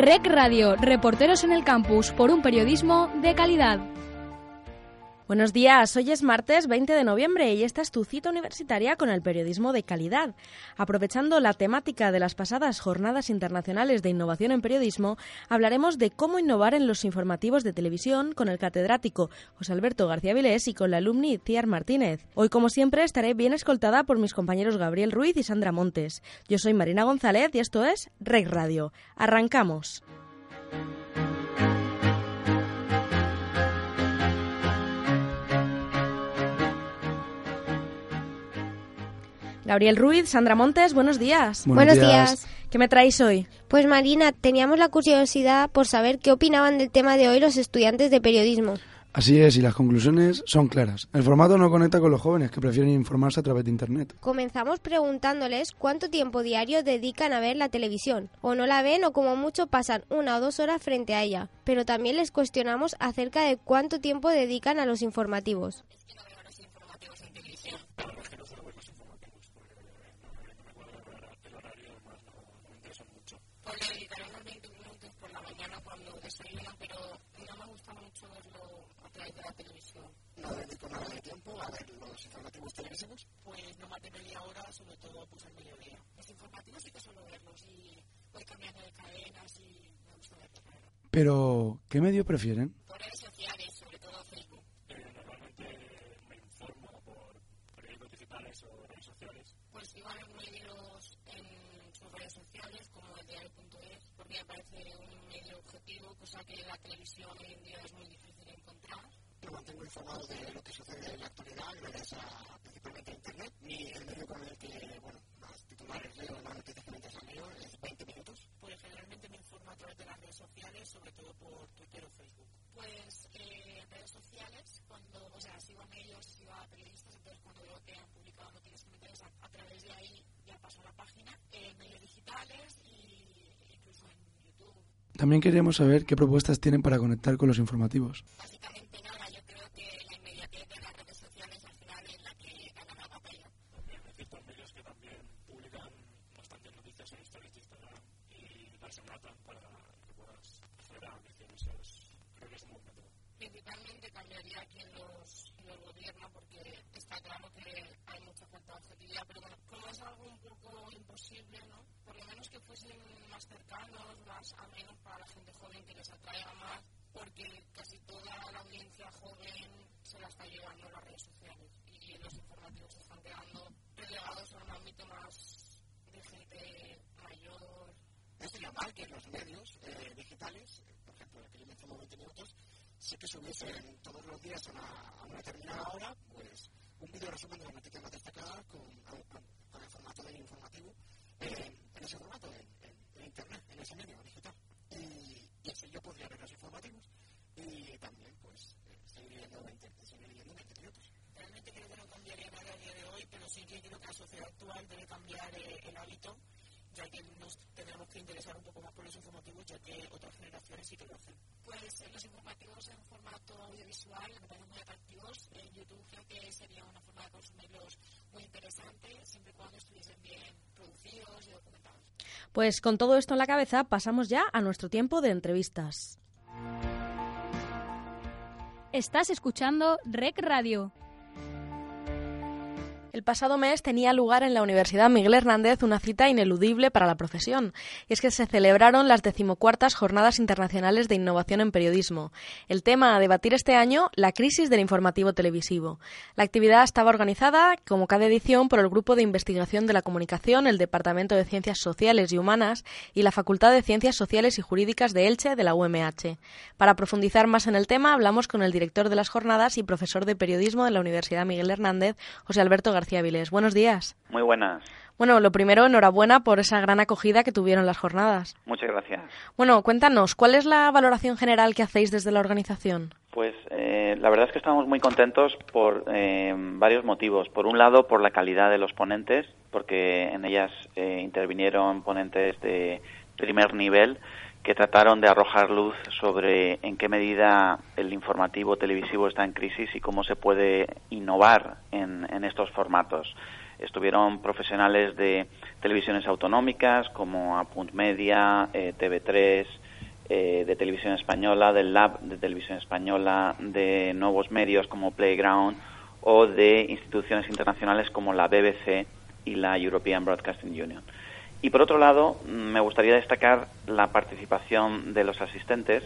Rec Radio, reporteros en el campus por un periodismo de calidad. Buenos días, hoy es martes 20 de noviembre y esta es tu cita universitaria con el periodismo de calidad. Aprovechando la temática de las pasadas jornadas internacionales de innovación en periodismo, hablaremos de cómo innovar en los informativos de televisión con el catedrático José Alberto García Vilés y con la alumni Ciar Martínez. Hoy, como siempre, estaré bien escoltada por mis compañeros Gabriel Ruiz y Sandra Montes. Yo soy Marina González y esto es Reg Radio. Arrancamos. Gabriel Ruiz, Sandra Montes, buenos días. Buenos, días. ¿Qué me traéis hoy? Pues Marina, teníamos la curiosidad por saber qué opinaban del tema de hoy los estudiantes de periodismo. Así es, y las conclusiones son claras. El formato no conecta con los jóvenes que prefieren informarse a través de Internet. Comenzamos preguntándoles cuánto tiempo diario dedican a ver la televisión. O no la ven o como mucho pasan una o dos horas frente a ella. Pero también les cuestionamos acerca de cuánto tiempo dedican a los informativos. Pues no más de media hora, sobre todo pues al mediodía. Los informativos sí que suelo verlos y voy cambiando de cadenas y me gusta verlos. Pero, ¿qué medio prefieren? Por redes sociales, sobre todo Facebook. Eh, normalmente me informo por periódicos digitales o redes sociales. Pues igual en medios en sus redes sociales, como el diario.es, porque me parece un medio objetivo, cosa que la televisión hoy en día es muy difícil de encontrar. Me mantengo informado de lo que sucede en la actualidad gracias a principalmente Internet. Y el medio con el que, bueno, más titulares leo, más noticias que me interesan leo es 20 minutos. Pues generalmente me informo a través de las redes sociales, sobre todo por Twitter o Facebook. Pues eh, redes sociales, cuando, o sea, sigo a medios, sigo a periodistas, entonces cuando veo que han publicado noticias que me interesan, a través de ahí ya paso a la página, eh, medios digitales y incluso en YouTube. También queríamos saber qué propuestas tienen para conectar con los informativos. Básicamente nada, yo creo que la inmediatez de las redes sociales al final es la que gana la batalla. También hay ciertos medios que también publican bastantes noticias en historias de Instagram y las enlatan para que puedas acceder a noticias. Eso es, creo que es un buen método. Principalmente cambiaría quien los, quien los gobierna porque está claro que hay mucha falta de objetividad, pero bueno, como es algo un poco imposible, ¿no? Por lo menos que fuesen más cercanos, más amenos para la gente joven, que les atraiga más, porque casi toda la audiencia joven se la está llevando a las redes sociales y los informativos se están quedando relegados a un ámbito más de gente mayor. No sería mal que los medios eh, digitales, eh, por ejemplo, el que yo menciono 20 minutos, sí que subiesen todos los días a una, a una determinada hora, pues un vídeo resumen de las noticias más destacadas con, con, con el formato del informativo, eh, en ese formato, en, en, en, Internet, en ese medio digital. Y, y así yo podría ver los informativos y también, pues, eh, seguir leyendo 20, seguir leyendo 20 minutos. Realmente creo que no cambiaría nada a día de hoy, pero sí que creo que la sociedad actual debe cambiar eh, el hábito, ya que nos tendremos que interesar un poco más por los ya que otras generaciones sí que lo hacen. Pues eh, los informativos en formato audiovisual me parecen muy atractivos. En YouTube creo que sería una forma de consumirlos muy interesante, siempre y cuando estuviesen bien producidos y documentados. Pues con todo esto en la cabeza, pasamos ya a nuestro tiempo de entrevistas. Estás escuchando Rec Radio. El pasado mes tenía lugar en la Universidad Miguel Hernández una cita ineludible para la profesión, y es que se celebraron las decimocuartas Jornadas Internacionales de Innovación en Periodismo. El tema a debatir este año, la crisis del informativo televisivo. La actividad estaba organizada, como cada edición, por el Grupo de Investigación de la Comunicación, el Departamento de Ciencias Sociales y Humanas y la Facultad de Ciencias Sociales y Jurídicas de Elche de la UMH. Para profundizar más en el tema, hablamos con el director de las jornadas y profesor de periodismo de la Universidad Miguel Hernández, José Alberto García Vilés. Buenos días. Muy buenas. Bueno, lo primero, enhorabuena por esa gran acogida que tuvieron las jornadas. Muchas gracias. Bueno, cuéntanos, ¿cuál es la valoración general que hacéis desde la organización? Pues eh, la verdad es que estamos muy contentos por eh, varios motivos. Por un lado, por la calidad de los ponentes, porque en ellas eh, intervinieron ponentes de primer nivel que trataron de arrojar luz sobre en qué medida el informativo televisivo está en crisis y cómo se puede innovar en, estos formatos. Estuvieron profesionales de televisiones autonómicas como Apunt Media, eh, TV3, eh, de Televisión Española, del Lab de Televisión Española, de nuevos medios como Playground o de instituciones internacionales como la BBC y la European Broadcasting Union. Y por otro lado, me gustaría destacar la participación de los asistentes,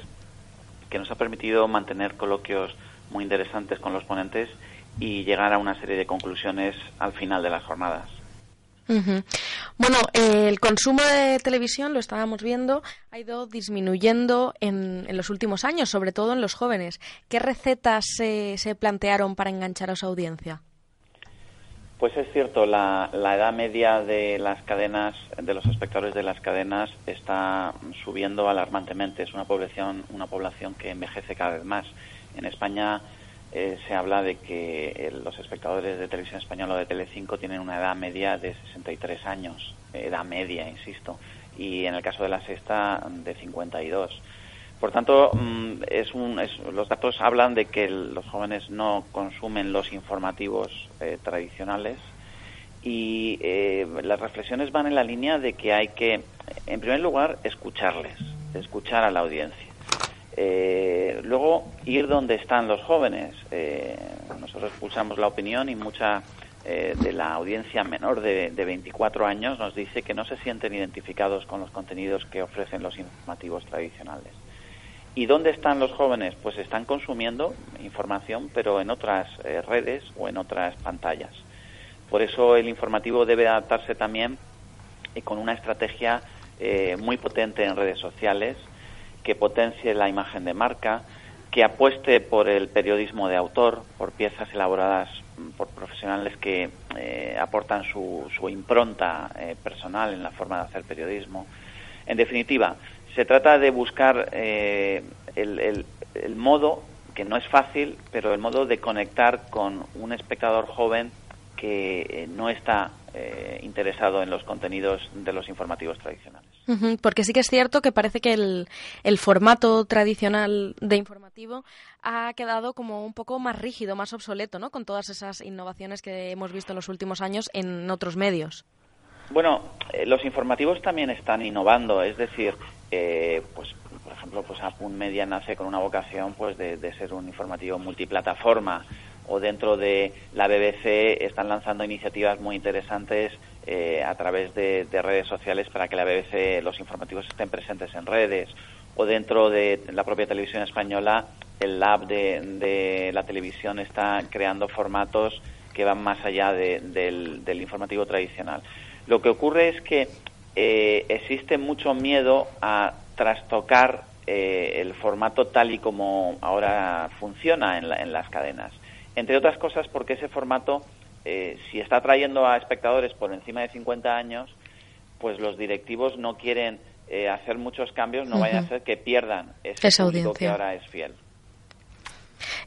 que nos ha permitido mantener coloquios muy interesantes con los ponentes y llegar a una serie de conclusiones al final de las jornadas. Bueno, el consumo de televisión, lo estábamos viendo, ha ido disminuyendo en, en los últimos años, sobre todo en los jóvenes. ¿Qué recetas se plantearon para enganchar a su audiencia? Pues es cierto, la, edad media de las cadenas, de los espectadores de las cadenas, está subiendo alarmantemente. Es una población, una población que envejece cada vez más. En España eh, se habla de que eh, los espectadores de televisión española o de Telecinco tienen una edad media de 63 años, edad media, insisto, y en el caso de la sexta de 52. Por tanto, mm, es un, los datos hablan de que los jóvenes no consumen los informativos eh, tradicionales y eh, las reflexiones van en la línea de que hay que, en primer lugar, escucharles, escuchar a la audiencia. Eh, luego, ir donde están los jóvenes. nosotros escuchamos la opinión y mucha de la audiencia menor de, de 24 años nos dice que no se sienten identificados con los contenidos que ofrecen los informativos tradicionales. ¿Y dónde están los jóvenes? Pues están consumiendo información, pero en otras eh, redes o en otras pantallas. Por eso el informativo debe adaptarse también y con una estrategia eh, muy potente en redes sociales, que potencie la imagen de marca, que apueste por el periodismo de autor, por piezas elaboradas por profesionales que eh, aportan su, su impronta personal en la forma de hacer periodismo. En definitiva, se trata de buscar eh, el, modo, que no es fácil, pero el modo de conectar con un espectador joven que eh, no está eh, interesado en los contenidos de los informativos tradicionales. porque sí que es cierto que parece que el, el, formato tradicional de informativo ha quedado como un poco más rígido, más obsoleto, ¿no? Con todas esas innovaciones que hemos visto en los últimos años en otros medios. Bueno, los informativos también están innovando, es decir, pues por ejemplo, pues Apunt Media nace con una vocación pues de, ser un informativo multiplataforma o dentro de la BBC están lanzando iniciativas muy interesantes eh, a través de, redes sociales para que la BBC, los informativos estén presentes en redes o dentro de la propia televisión española el lab de, la televisión está creando formatos que van más allá del, del informativo tradicional. Lo que ocurre es que eh, existe mucho miedo a trastocar eh, el formato tal y como ahora funciona en, las cadenas. Entre otras cosas porque ese formato, eh, si está trayendo a espectadores por encima de 50 años, pues los directivos no quieren hacer muchos cambios, no vaya a ser que pierdan ese Esa público que ahora es fiel.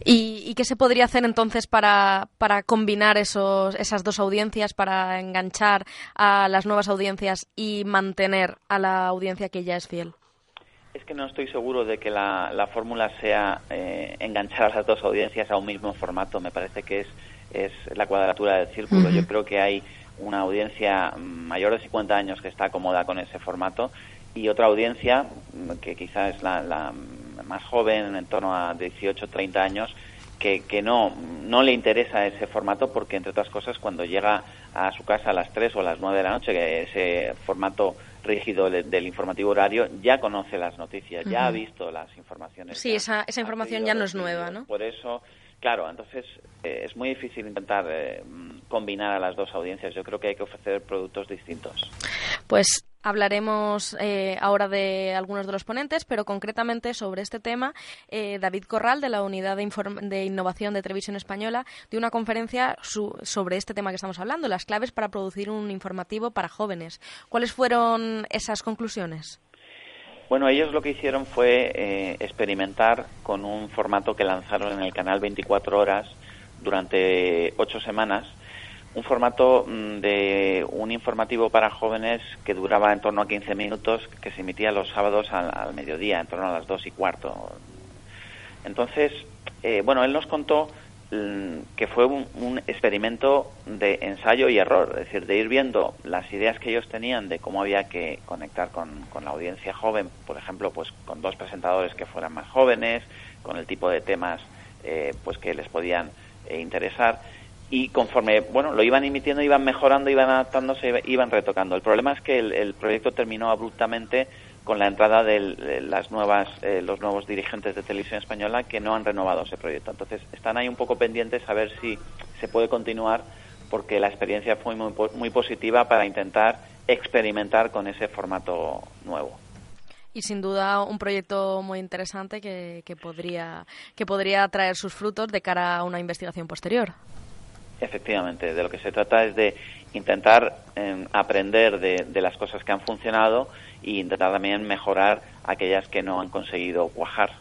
¿Y, qué se podría hacer entonces para, para combinar esos, esas dos audiencias, para enganchar a las nuevas audiencias y mantener a la audiencia que ya es fiel? Es que no estoy seguro de que la, la fórmula sea eh, enganchar a las dos audiencias a un mismo formato. Me parece que es, es la cuadratura del círculo. Yo creo que hay una audiencia mayor de 50 años que está cómoda con ese formato y otra audiencia que quizás es la más joven, en torno a 18 30 años, que, que no, no le interesa ese formato porque, entre otras cosas, cuando llega a su casa a las 3 o a las 9 de la noche, que ese formato rígido del informativo horario ya conoce las noticias, ya ha visto las informaciones. Sí, esa, esa información ya no es nueva, ¿no? Por eso, claro, entonces eh, es muy difícil intentar eh, combinar a las dos audiencias. Yo creo que hay que ofrecer productos distintos. Pues Hablaremos eh, ahora de algunos de los ponentes, pero concretamente sobre este tema, eh, David Corral, de la Unidad de, Innovación de Televisión Española, dio una conferencia sobre este tema que estamos hablando, las claves para producir un informativo para jóvenes. ¿Cuáles fueron esas conclusiones? Bueno, ellos lo que hicieron fue eh, experimentar con un formato que lanzaron en el canal 24 horas durante ocho semanas un formato mm, de un informativo para jóvenes que duraba en torno a 15 minutos, que se emitía los sábados al, mediodía, en torno a las dos y cuarto. Entonces, eh, bueno, él nos contó mm, que fue un, experimento de ensayo y error, es decir, de ir viendo las ideas que ellos tenían de cómo había que conectar con, la audiencia joven, por ejemplo, pues con dos presentadores que fueran más jóvenes, con el tipo de temas eh, pues que les podían eh, interesar y conforme bueno lo iban emitiendo iban mejorando iban adaptándose iban retocando. El problema es que el, proyecto terminó abruptamente con la entrada de las nuevas eh, los nuevos dirigentes de televisión española que no han renovado ese proyecto. Entonces están ahí un poco pendientes a ver si se puede continuar porque la experiencia fue muy, muy positiva para intentar experimentar con ese formato nuevo. Y sin duda un proyecto muy interesante que, que podría que podría traer sus frutos de cara a una investigación posterior. Efectivamente, de lo que se trata es de intentar em, aprender de, las cosas que han funcionado e intentar también mejorar aquellas que no han conseguido cuajar.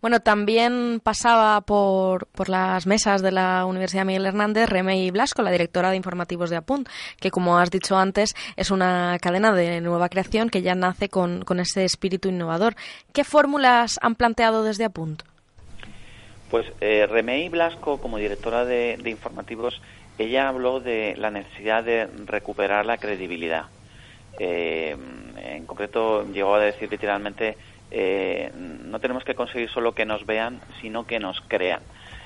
Bueno, también pasaba por, por, las mesas de la Universidad Miguel Hernández Remey Blasco, la directora de informativos de Apunt, que como has dicho antes es una cadena de nueva creación que ya nace con, ese espíritu innovador. ¿Ququé fórmulas han planteado desde Apunt? Pues eh, Remey Blasco, como directora de, informativos, ella habló de la necesidad de recuperar la credibilidad. Eh, en concreto, llegó a decir literalmente, eh, no tenemos que conseguir solo que nos vean, sino que nos crean.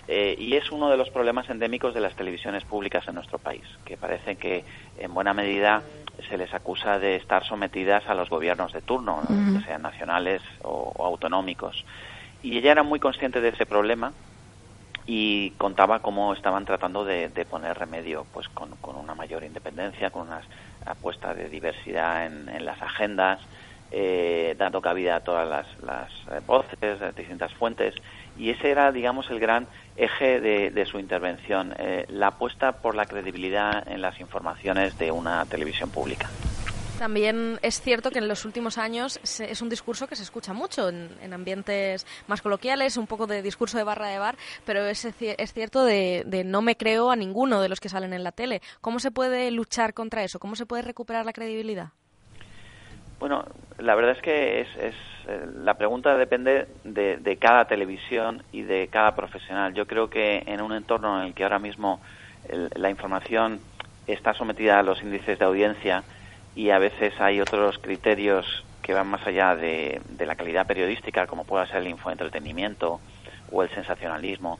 Eh, y es uno de los problemas endémicos de las televisiones públicas en nuestro país, que parece que en buena medida se les acusa de estar sometidas a los gobiernos de turno, sean nacionales o autonómicos. Y ella era muy consciente de ese problema y contaba cómo estaban tratando de, poner remedio pues con, una mayor independencia, con una apuesta de diversidad en, las agendas, eh, dando cabida a todas las, eh, voces de distintas fuentes. Y ese era, digamos, el gran eje de, su intervención, eh, la apuesta por la credibilidad en las informaciones de una televisión pública. También es cierto que en los últimos años es un discurso que se escucha mucho en, ambientes más coloquiales, un poco de discurso de barra de bar, pero es, es cierto de, no me creo a ninguno de los que salen en la tele. ¿Cómo se puede luchar contra eso? ¿Cómo se puede recuperar la credibilidad? Bueno, la verdad es que es, es eh, la pregunta depende de, cada televisión y de cada profesional. Yo creo que en un entorno en el que ahora mismo la información está sometida a los índices de audiencia, y a veces hay otros criterios que van más allá de, la calidad periodística, como pueda ser el infoentretenimiento o el sensacionalismo,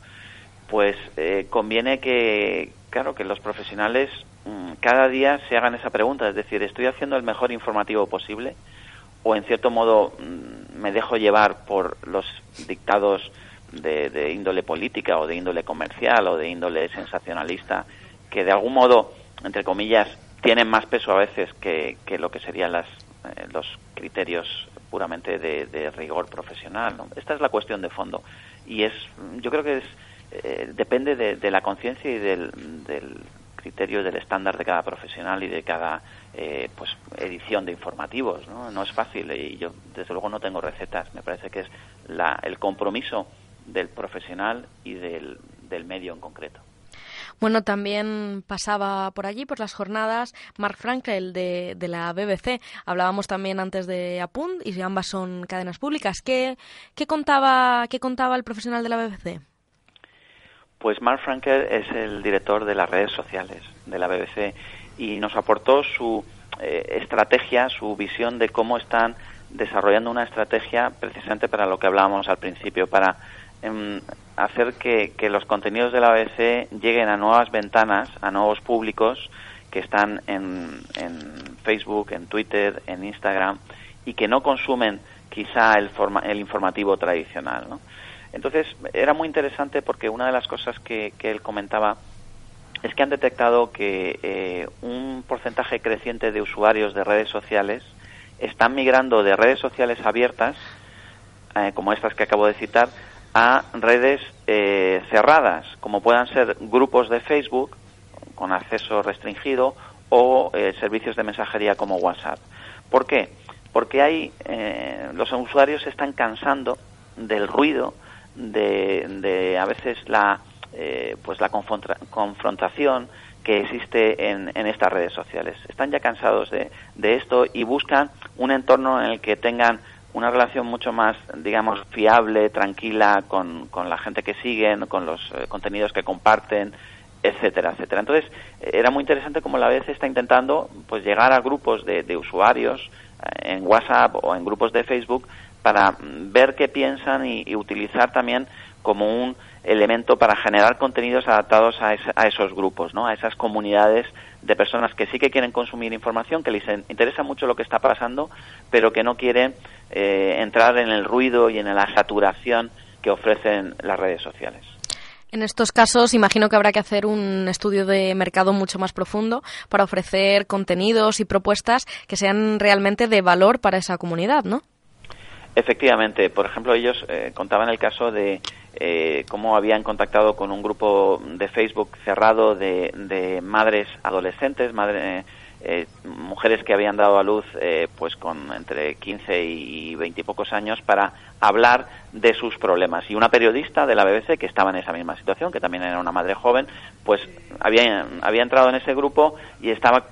pues eh, conviene que, claro, que los profesionales mm, cada día se hagan esa pregunta, es decir, ¿estoy haciendo el mejor informativo posible? ¿O en cierto modo mm, me dejo llevar por los dictados de, de índole política o de índole comercial o de índole sensacionalista que de algún modo, entre comillas, tienen más peso a veces que, lo que serían las, eh, los criterios puramente de, rigor profesional. Esta es la cuestión de fondo y es, yo creo que es, eh, depende de, la conciencia y del, del, criterio del estándar de cada profesional y de cada eh, pues edición de informativos. ¿no? no es fácil y yo desde luego no tengo recetas. Me parece que es la, el compromiso del profesional y del medio en concreto. Bueno, también pasaba por allí, por las jornadas, Mark Frankel de, de la BBC. Hablábamos también antes de Apunt y ambas son cadenas públicas. ¿Qué, qué, contaba, qué contaba el profesional de la BBC? Pues Mark Frankel es el director de las redes sociales de la BBC y nos aportó su eh, estrategia, su visión de cómo están desarrollando una estrategia precisamente para lo que hablábamos al principio, para em, hacer que, que, los contenidos de la BBC lleguen a nuevas ventanas, a nuevos públicos que están en, en Facebook, en Twitter, en Instagram y que no consumen quizá el, forma, el informativo tradicional. ¿no? Entonces, era muy interesante porque una de las cosas que, que él comentaba es que han detectado que eh, un porcentaje creciente de usuarios de redes sociales están migrando de redes sociales abiertas, eh, como estas que acabo de citar, a redes eh, cerradas, como puedan ser grupos de Facebook con acceso restringido o servicios de mensajería como WhatsApp. ¿Por qué? Porque hay, los usuarios se están cansando del ruido, de, de a veces la eh, pues la confrontación que existe en, estas redes sociales. Están ya cansados de, esto y buscan un entorno en el que tengan una relación mucho más, digamos, fiable, tranquila con, la gente que siguen, con los eh, contenidos que comparten, etcétera, etcétera. Entonces, era muy interesante como la vez está intentando pues llegar a grupos de, usuarios eh, en WhatsApp o en grupos de Facebook para ver qué piensan y utilizar también como un elemento para generar contenidos adaptados a, esos grupos, ¿no? a esas comunidades de personas que sí que quieren consumir información, que les interesa mucho lo que está pasando, pero que no quieren eh, entrar en el ruido y en la saturación que ofrecen las redes sociales. En estos casos, imagino que habrá que hacer un estudio de mercado mucho más profundo para ofrecer contenidos y propuestas que sean realmente de valor para esa comunidad, ¿no? Efectivamente, por ejemplo, ellos eh, contaban el caso de eh, cómo habían contactado con un grupo de Facebook cerrado de, madres adolescentes, madre, eh, mujeres que habían dado a luz eh, pues con entre 15 y 20 y pocos años para hablar de sus problemas. Y una periodista de la BBC que estaba en esa misma situación, que también era una madre joven, pues había, había entrado en ese grupo y estaba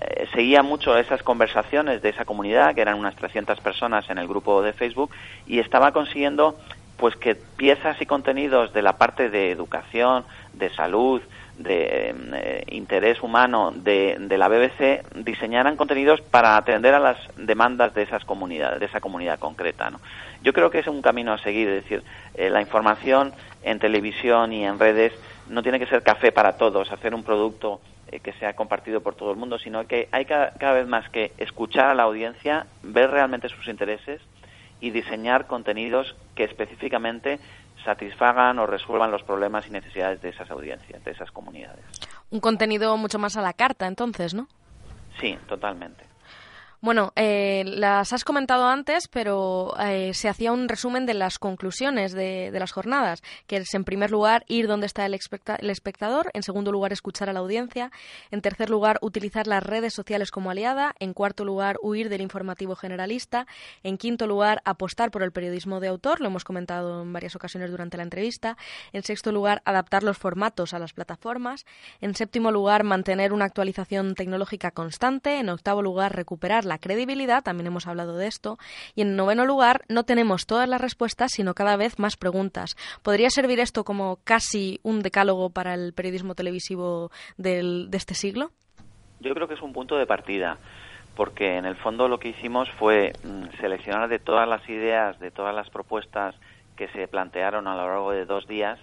eh, seguía mucho esas conversaciones de esa comunidad, que eran unas 300 personas en el grupo de Facebook, y estaba consiguiendo pues que piezas y contenidos de la parte de educación, de salud, de eh, interés humano de, de, la BBC diseñaran contenidos para atender a las demandas de esas comunidades, de esa comunidad concreta. ¿no? Yo creo que es un camino a seguir, es decir, eh, la información en televisión y en redes no tiene que ser café para todos, hacer un producto eh, que sea compartido por todo el mundo, sino que hay cada, vez más que escuchar a la audiencia, ver realmente sus intereses y diseñar contenidos que específicamente satisfagan o resuelvan los problemas y necesidades de esas audiencias, de esas comunidades. Un contenido mucho más a la carta, entonces, ¿no? Sí, totalmente. Bueno, eh, las has comentado antes, pero eh, se hacía un resumen de las conclusiones de, las jornadas, que es en primer lugar ir donde está el, espectador, en segundo lugar escuchar a la audiencia, en tercer lugar utilizar las redes sociales como aliada, en cuarto lugar huir del informativo generalista, en quinto lugar apostar por el periodismo de autor, lo hemos comentado en varias ocasiones durante la entrevista, en sexto lugar adaptar los formatos a las plataformas, en séptimo lugar mantener una actualización tecnológica constante, en octavo lugar recuperar la credibilidad, también hemos hablado de esto. Y en noveno lugar, no tenemos todas las respuestas, sino cada vez más preguntas. ¿Podría servir esto como casi un decálogo para el periodismo televisivo del, de este siglo? Yo creo que es un punto de partida porque en el fondo lo que hicimos fue mm, seleccionar de todas las ideas, de todas las propuestas que se plantearon a lo largo de dos días,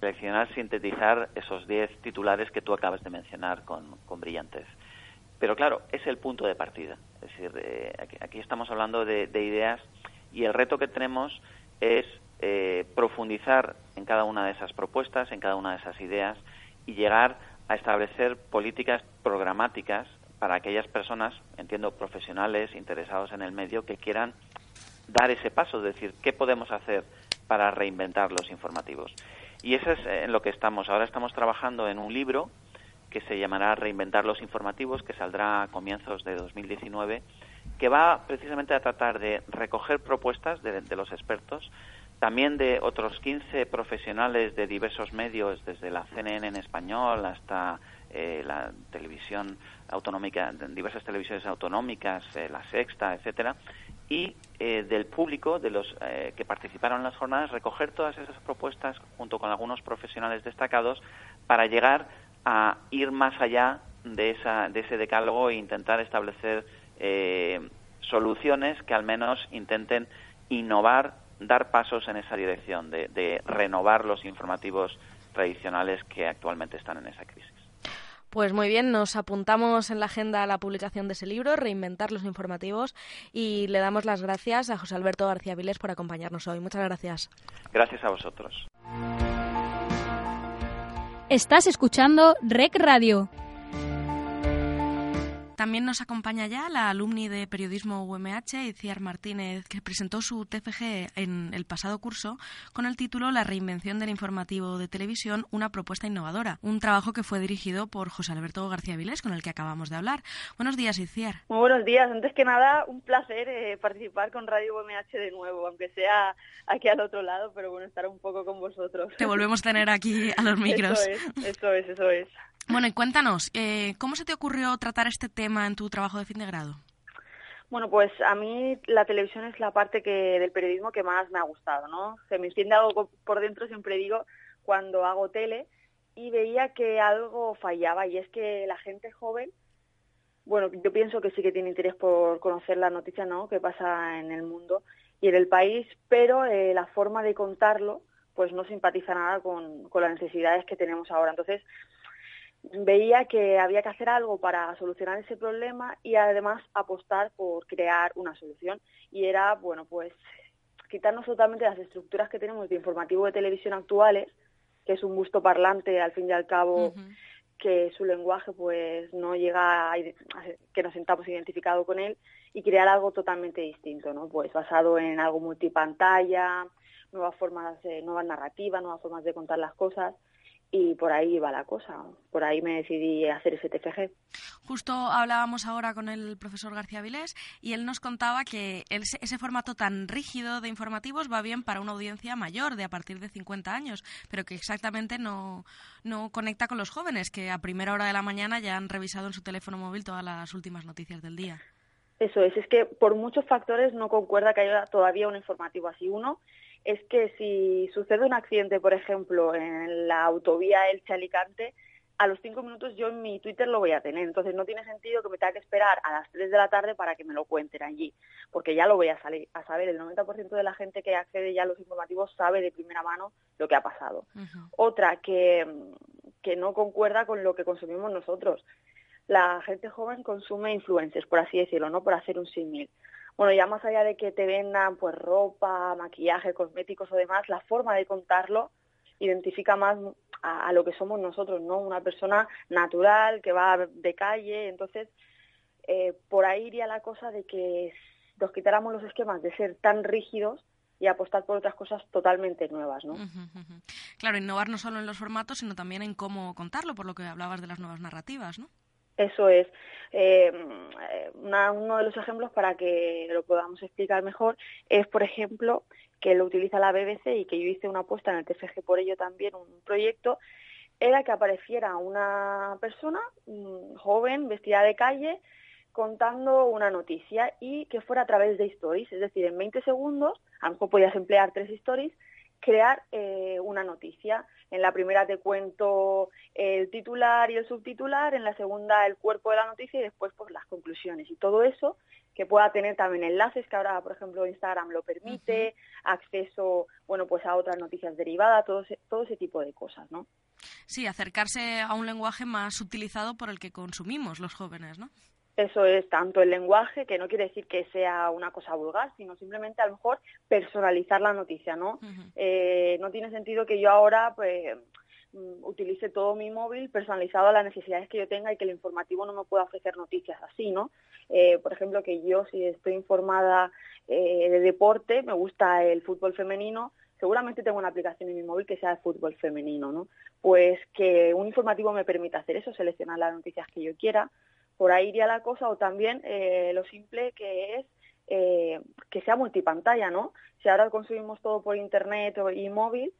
seleccionar, sintetizar esos diez titulares que tú acabas de mencionar con, con brillantez. Pero claro, es el punto de partida. Es decir, eh, aquí, estamos hablando de, ideas y el reto que tenemos es eh, profundizar en cada una de esas propuestas, en cada una de esas ideas y llegar a establecer políticas programáticas para aquellas personas, entiendo, profesionales, interesados en el medio, que quieran dar ese paso, es decir, ¿qué podemos hacer para reinventar los informativos? Y eso es en lo que estamos. Ahora estamos trabajando en un libro que se llamará Reinventar los informativos, que saldrá a comienzos de 2019, que va precisamente a tratar de recoger propuestas de, los expertos, también de otros 15 profesionales de diversos medios, desde la CNN en español hasta eh, la televisión autonómica, diversas televisiones autonómicas, eh, la Sexta, etcétera, y eh, del público, de los que participaron en las jornadas, recoger todas esas propuestas junto con algunos profesionales destacados para llegar a ir más allá de, esa, de ese decálogo e intentar establecer eh, soluciones que al menos intenten innovar dar pasos en esa dirección, de, de renovar los informativos tradicionales que actualmente están en esa crisis. Pues muy bien, nos apuntamos en la agenda la publicación de ese libro, Reinventar los informativos, y le damos las gracias a José Alberto García Viles por acompañarnos hoy. Muchas gracias. Gracias a vosotros. Estás escuchando Rec Radio. También nos acompaña ya la alumni de periodismo UMH, Iciar Martínez, que presentó su TFG en el pasado curso con el título La reinvención del informativo de televisión, una propuesta innovadora. Un trabajo que fue dirigido por José Alberto García Vilés, con el que acabamos de hablar. Buenos días, Iciar. Muy buenos días. Antes que nada, un placer eh, participar con Radio UMH de nuevo, aunque sea aquí al otro lado, pero bueno, estar un poco con vosotros. Te volvemos a tener aquí a los micros. Eso es, eso es, eso es. Bueno, y cuéntanos, eh, ¿cómo se te ocurrió tratar este tema en tu trabajo de fin de grado? Bueno, pues a mí la televisión es la parte que del periodismo que más me ha gustado, ¿no? Se me enciende algo por dentro, siempre digo, cuando hago tele y veía que algo fallaba y es que la gente joven, bueno, yo pienso que sí que tiene interés por conocer la noticia, ¿no? Que pasa en el mundo y en el país, pero eh, la forma de contarlo, pues no simpatiza nada con, con las necesidades que tenemos ahora. Entonces, veía que había que hacer algo para solucionar ese problema y además apostar por crear una solución. Y era, bueno, pues quitarnos totalmente las estructuras que tenemos de informativo de televisión actuales, que es un gusto parlante al fin y al cabo, que su lenguaje pues no llega a, que nos sentamos identificados con él y crear algo totalmente distinto, ¿no? Pues basado en algo multipantalla, nuevas formas, de, nuevas narrativas, nuevas formas de contar las cosas y por ahí va la cosa. Por ahí me decidí hacer ese TFG. Justo hablábamos ahora con el profesor García Vilés y él nos contaba que ese formato tan rígido de informativos va bien para una audiencia mayor, de a partir de 50 años, pero que exactamente no, no conecta con los jóvenes, que a primera hora de la mañana ya han revisado en su teléfono móvil todas las últimas noticias del día. Eso es, es que por muchos factores no concuerda que haya todavía un informativo así. Uno, es que si sucede un accidente, por ejemplo, en la autovía Elche-Alicante, a los cinco minutos yo en mi Twitter lo voy a tener. Entonces no tiene sentido que me tenga que esperar a las tres de la tarde para que me lo cuenten allí, porque ya lo voy a, salir, a saber. El 90% de la gente que accede ya a los informativos sabe de primera mano lo que ha pasado. Otra que, que no concuerda con lo que consumimos nosotros. La gente joven consume influencers, por así decirlo, no por hacer un símil bueno, ya más allá de que te vendan pues ropa, maquillaje, cosméticos o demás, la forma de contarlo identifica más a, lo que somos nosotros, ¿no? Una persona natural que va de calle, entonces eh, por ahí iría la cosa de que nos quitáramos los esquemas de ser tan rígidos y apostar por otras cosas totalmente nuevas, ¿no? Claro, innovar no solo en los formatos, sino también en cómo contarlo, por lo que hablabas de las nuevas narrativas, ¿no? Eso es. Eh, uno de los ejemplos para que lo podamos explicar mejor es, por ejemplo, que lo utiliza la BBC y que yo hice una apuesta en el TFG por ello también, un proyecto, era que apareciera una persona joven, vestida de calle, contando una noticia y que fuera a través de stories, es decir, en 20 segundos, a lo mejor podías emplear tres stories, crear eh, una noticia. En la primera te cuento el titular y el subtitular, en la segunda el cuerpo de la noticia y después pues las conclusiones. Y todo eso que pueda tener también enlaces, que ahora, por ejemplo, Instagram lo permite, acceso, bueno, pues a otras noticias derivadas, todo ese, todo ese tipo de cosas, ¿no? Sí, acercarse a un lenguaje más utilizado por el que consumimos los jóvenes, ¿no? Eso es tanto el lenguaje, que no quiere decir que sea una cosa vulgar, sino simplemente a lo mejor personalizar la noticia, ¿no? eh, no tiene sentido que yo ahora pues mm, utilice todo mi móvil personalizado a las necesidades que yo tenga y que el informativo no me pueda ofrecer noticias así, ¿no? Eh, por ejemplo, que yo si estoy informada eh, de deporte, me gusta el fútbol femenino, seguramente tengo una aplicación en mi móvil que sea de fútbol femenino, ¿no? Pues que un informativo me permita hacer eso, seleccionar las noticias que yo quiera, por ahí iría la cosa, o también eh, lo simple que es eh, que sea multipantalla, ¿no? Si ahora consumimos todo por internet y móvil,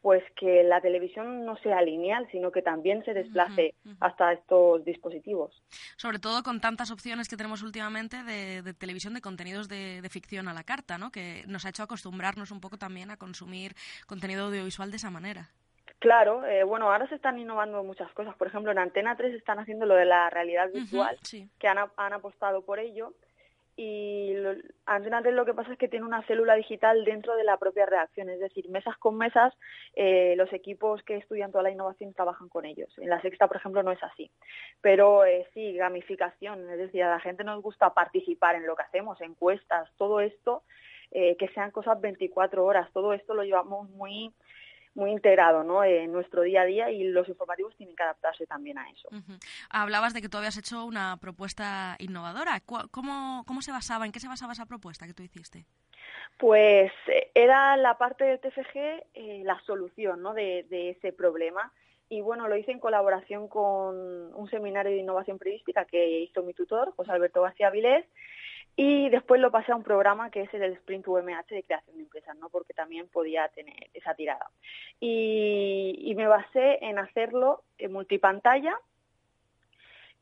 pues que la televisión no sea lineal, sino que también se desplace hasta estos dispositivos. Sobre todo con tantas opciones que tenemos últimamente de, televisión, de contenidos de, de, ficción a la carta, ¿no? Que nos ha hecho acostumbrarnos un poco también a consumir contenido audiovisual de esa manera. Claro, eh, bueno, ahora se están innovando muchas cosas. Por ejemplo, en Antena 3 están haciendo lo de la realidad virtual, que han, han apostado por ello. y lo, Antena 3 lo que pasa es que tiene una célula digital dentro de la propia redacción, es decir, mesas con mesas, eh, los equipos que estudian toda la innovación trabajan con ellos. En la sexta, por ejemplo, no es así. Pero eh, sí, gamificación, es decir, a la gente nos gusta participar en lo que hacemos, encuestas, todo esto, que sean cosas 24 horas, todo esto lo llevamos muy muy integrado ¿no? en nuestro día a día y los informativos tienen que adaptarse también a eso. Hablabas de que tú habías hecho una propuesta innovadora. ¿Cómo, ¿Cómo se basaba, en qué se basaba esa propuesta que tú hiciste? Pues eh, era la parte del TFG eh, la solución ¿no? de, de ese problema y bueno, lo hice en colaboración con un seminario de innovación periodística que hizo mi tutor, José Alberto García Vilés, y después lo pasé a un programa que es el Sprint UMH de creación de empresas, ¿no? porque también podía tener esa tirada. Y, me basé en hacerlo en multipantalla,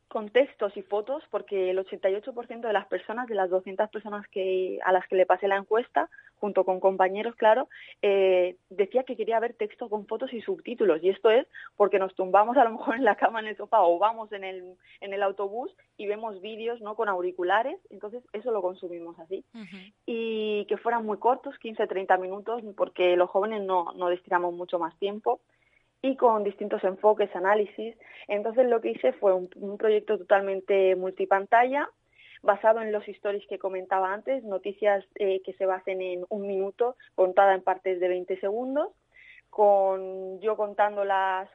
con textos y fotos, porque el 88% de las personas, de las 200 personas que, a las que le pasé la encuesta, junto con compañeros, claro, eh, decía que quería ver texto con fotos y subtítulos. Y esto es porque nos tumbamos a lo mejor en la cama, en el sofá o vamos en el, en el autobús y vemos vídeos ¿no? con auriculares. Entonces eso lo consumimos así. Y que fueran muy cortos, 15, 30 minutos, porque los jóvenes no, no destinamos mucho más tiempo y con distintos enfoques, análisis. Entonces lo que hice fue un, proyecto totalmente multipantalla basado en los stories que comentaba antes, noticias eh, que se basen en un minuto, contada en partes de 20 segundos, con yo contándolas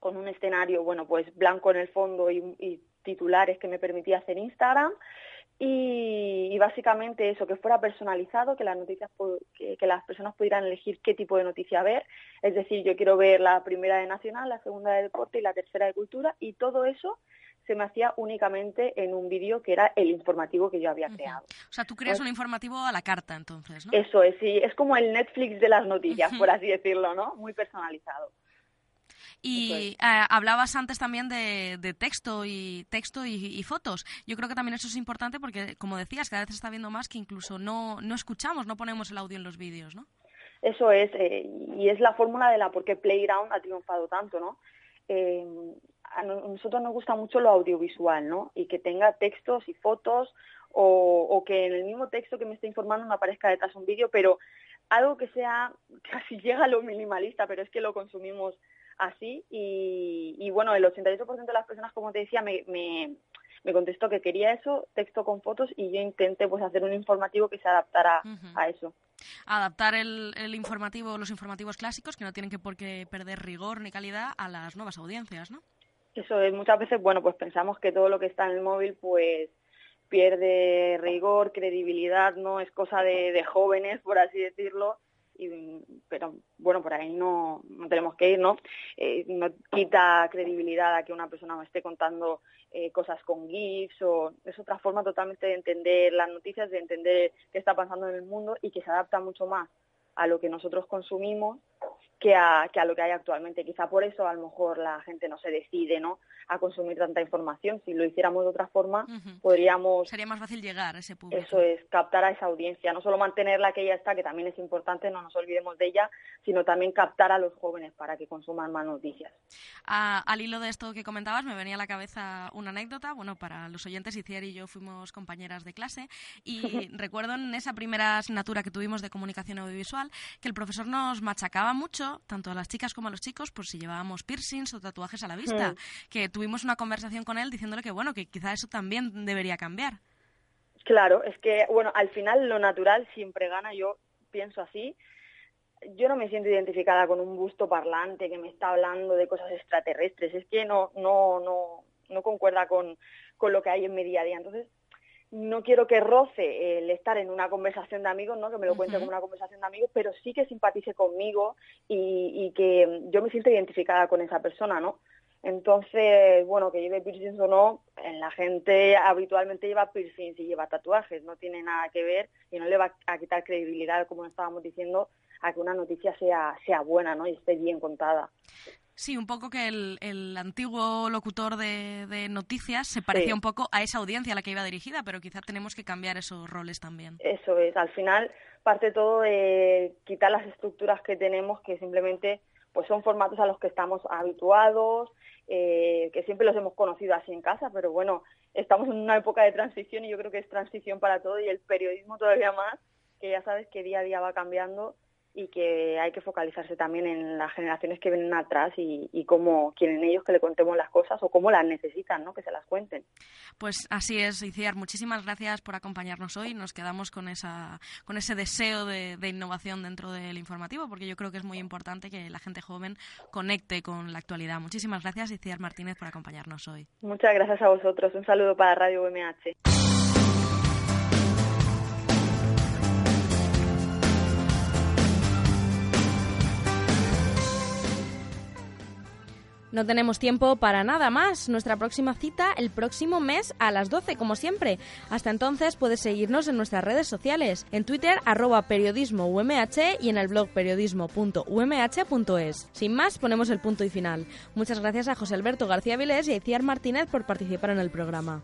con un escenario, bueno, pues blanco en el fondo y, titulares que me permitía hacer Instagram. Y, básicamente eso, que fuera personalizado, que las noticias que, que, las personas pudieran elegir qué tipo de noticia ver. Es decir, yo quiero ver la primera de Nacional, la segunda de Deporte y la tercera de Cultura, y todo eso se me hacía únicamente en un vídeo que era el informativo que yo había creado. O sea, tú creas un informativo a la carta, entonces, ¿no? Eso es, sí, es como el Netflix de las noticias, por así decirlo, ¿no? Muy personalizado. Y eh, hablabas antes también de, texto y texto y, fotos. Yo creo que también eso es importante porque, como decías, cada vez se está viendo más que incluso no, no escuchamos, no ponemos el audio en los vídeos, ¿no? Eso es, eh, y es la fórmula de la por qué Playground ha triunfado tanto, ¿no? Eh, a nosotros nos gusta mucho lo audiovisual, ¿no? Y que tenga textos y fotos o, que en el mismo texto que me esté informando me aparezca detrás un vídeo, pero algo que sea, casi llega a lo minimalista, pero es que lo consumimos así y, bueno, el 88% de las personas, como te decía, me, me, contestó que quería eso, texto con fotos y yo intenté pues hacer un informativo que se adaptara a eso. Adaptar el, el, informativo, los informativos clásicos, que no tienen que por qué perder rigor ni calidad, a las nuevas audiencias, ¿no? Eso es, muchas veces, bueno, pues pensamos que todo lo que está en el móvil, pues pierde rigor, credibilidad, no es cosa de, jóvenes, por así decirlo, pero bueno, por ahí no, no tenemos que ir, ¿no? Eh, no quita credibilidad a que una persona me esté contando eh, cosas con GIFs o es otra forma totalmente de entender las noticias, de entender qué está pasando en el mundo y que se adapta mucho más a lo que nosotros consumimos que a, que a lo que hay actualmente. Quizá por eso a lo mejor la gente no se decide ¿no? a consumir tanta información. Si lo hiciéramos de otra forma, podríamos... Sería más fácil llegar a ese público. Eso es, captar a esa audiencia. No solo mantenerla que ella está, que también es importante, no nos olvidemos de ella, sino también captar a los jóvenes para que consuman más noticias. al hilo de esto que comentabas, me venía a la cabeza una anécdota. Bueno, para los oyentes, Iciar y yo fuimos compañeras de clase y recuerdo en esa primera asignatura que tuvimos de comunicación audiovisual que el profesor nos machacaba mucho tanto a las chicas como a los chicos, por si llevábamos piercings o tatuajes a la vista. Mm. Que tuvimos una conversación con él diciéndole que, bueno, que quizá eso también debería cambiar. Claro, es que, bueno, al final lo natural siempre gana, yo pienso así. Yo no me siento identificada con un busto parlante que me está hablando de cosas extraterrestres, es que no, no, no, no concuerda con, con lo que hay en mi día a día. Entonces, no quiero que roce el estar en una conversación de amigos, ¿no? que me lo cuente como una conversación de amigos, pero sí que simpatice conmigo y, que yo me siento identificada con esa persona, ¿no? Entonces, bueno, que lleve piercings o no, la gente habitualmente lleva piercings y lleva tatuajes, no tiene nada que ver y no le va a quitar credibilidad, como estábamos diciendo, a que una noticia sea, sea buena ¿no? y esté bien contada. Sí, un poco que el, antiguo locutor de, noticias se parecía un poco a esa audiencia a la que iba dirigida, pero quizá tenemos que cambiar esos roles también. Eso es, al final parte todo de quitar las estructuras que tenemos que simplemente pues son formatos a los que estamos habituados, eh, que siempre los hemos conocido así en casa, pero bueno, estamos en una época de transición y yo creo que es transición para todo y el periodismo todavía más, que ya sabes que día a día va cambiando y que hay que focalizarse también en las generaciones que vienen atrás y, y cómo quieren ellos que le contemos las cosas o cómo las necesitan, ¿no? Que se las cuenten. Pues así es, Iciar. Muchísimas gracias por acompañarnos hoy. Nos quedamos con esa, con ese deseo de, de, innovación dentro del informativo, porque yo creo que es muy importante que la gente joven conecte con la actualidad. Muchísimas gracias, Iciar Martínez, por acompañarnos hoy. Muchas gracias a vosotros. Un saludo para Radio UMH. No tenemos tiempo para nada más. Nuestra próxima cita el próximo mes a las 12, como siempre. Hasta entonces puedes seguirnos en nuestras redes sociales, en Twitter arroba periodismo UMH y en el blog periodismo.umh.es. Sin más, ponemos el punto y final. Muchas gracias a José Alberto García Vilés y a Iciar Martínez por participar en el programa.